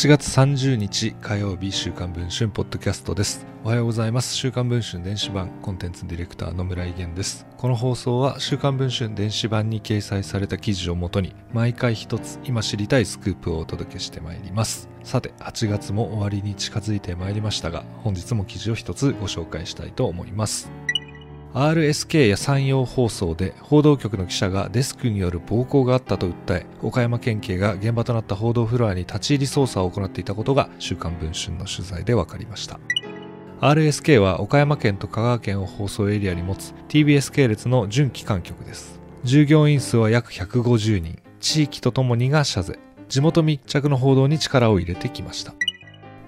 8月30日火曜日週刊文春ポッドキャストです。おはようございます。週刊文春電子版コンテンツディレクターの村井源です。この放送は週刊文春電子版に掲載された記事をもとに毎回一つ今知りたいスクープをお届けしてまいります。さて8月も終わりに近づいてまいりましたが本日も記事を一つご紹介したいと思います。RSK や山陽放送で報道局の記者がデスクによる暴行があったと訴え岡山県警が現場となった報道フロアに立ち入り捜査を行っていたことが週刊文春の取材で分かりました。RSK は岡山県と香川県を放送エリアに持つ TBS 系列の準機関局です。従業員数は約150人。地域とともにが謝罪。地元密着の報道に力を入れてきました。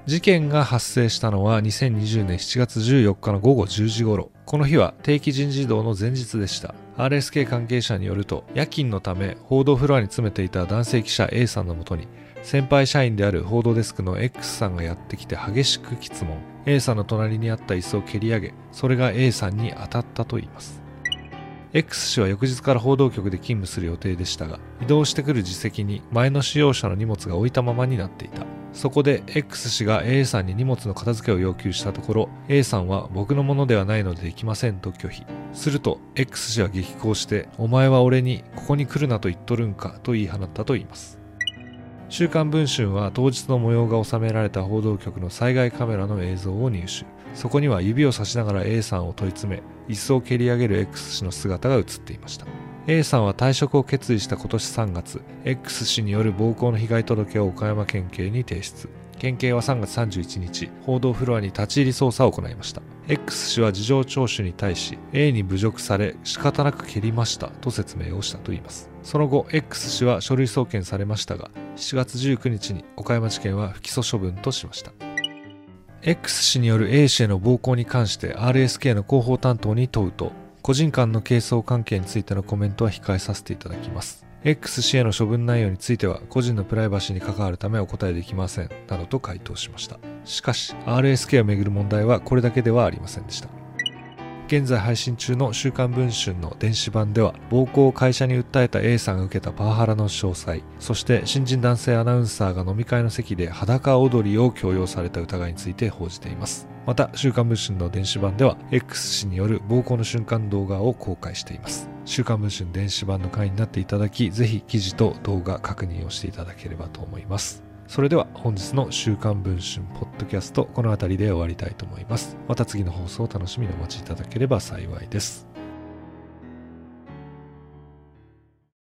事件が発生したのは2020年7月14日の午後10時頃。この日は定期人事異動の前日でした。RSK 関係者によると夜勤のため報道フロアに詰めていた男性記者 A さんのもとに先輩社員である報道デスクの X さんがやってきて激しく質問。A さんの隣にあった椅子を蹴り上げそれが A さんに当たったといいます。X 氏は翌日から報道局で勤務する予定でしたが移動してくる自席に前の使用者の荷物が置いたままになっていた。そこで X 氏が A さんに荷物の片付けを要求したところ A さんは僕のものではないのでできませんと拒否。すると X 氏は激高してお前は俺にここに来るなと言っとるんかと言い放ったと言います。週刊文春は当日の模様が収められた報道局の災害カメラの映像を入手そこには指を差しながら A さんを問い詰め椅子を蹴り上げる X 氏の姿が映っていました。A さんは退職を決意した今年3月 X 氏による暴行の被害届を岡山県警に提出。県警は3月31日報道フロアに立ち入り捜査を行いました。X 氏は事情聴取に対し A に侮辱され仕方なく蹴りましたと説明をしたといいます。その後 X 氏は書類送検されましたが7月19日に岡山地検は不起訴処分としました。X 氏による A 氏への暴行に関して RSK の広報担当に問うと個人間の係争関係についてのコメントは控えさせていただきます。X 氏への処分内容については個人のプライバシーに関わるためお答えできません。などと回答しました。しかし RSK をめぐる問題はこれだけではありませんでした。現在配信中の週刊文春の電子版では暴行を会社に訴えた A さんが受けたパワハラの詳細そして新人男性アナウンサーが飲み会の席で裸踊りを強要された疑いについて報じています。また週刊文春の電子版では X 氏による暴行の瞬間動画を公開しています。週刊文春電子版の会員になっていただきぜひ記事と動画確認をしていただければと思います。それでは本日の週刊文春ポッドキャストこの辺りで終わりたいと思います。また次の放送を楽しみにお待ちいただければ幸いです。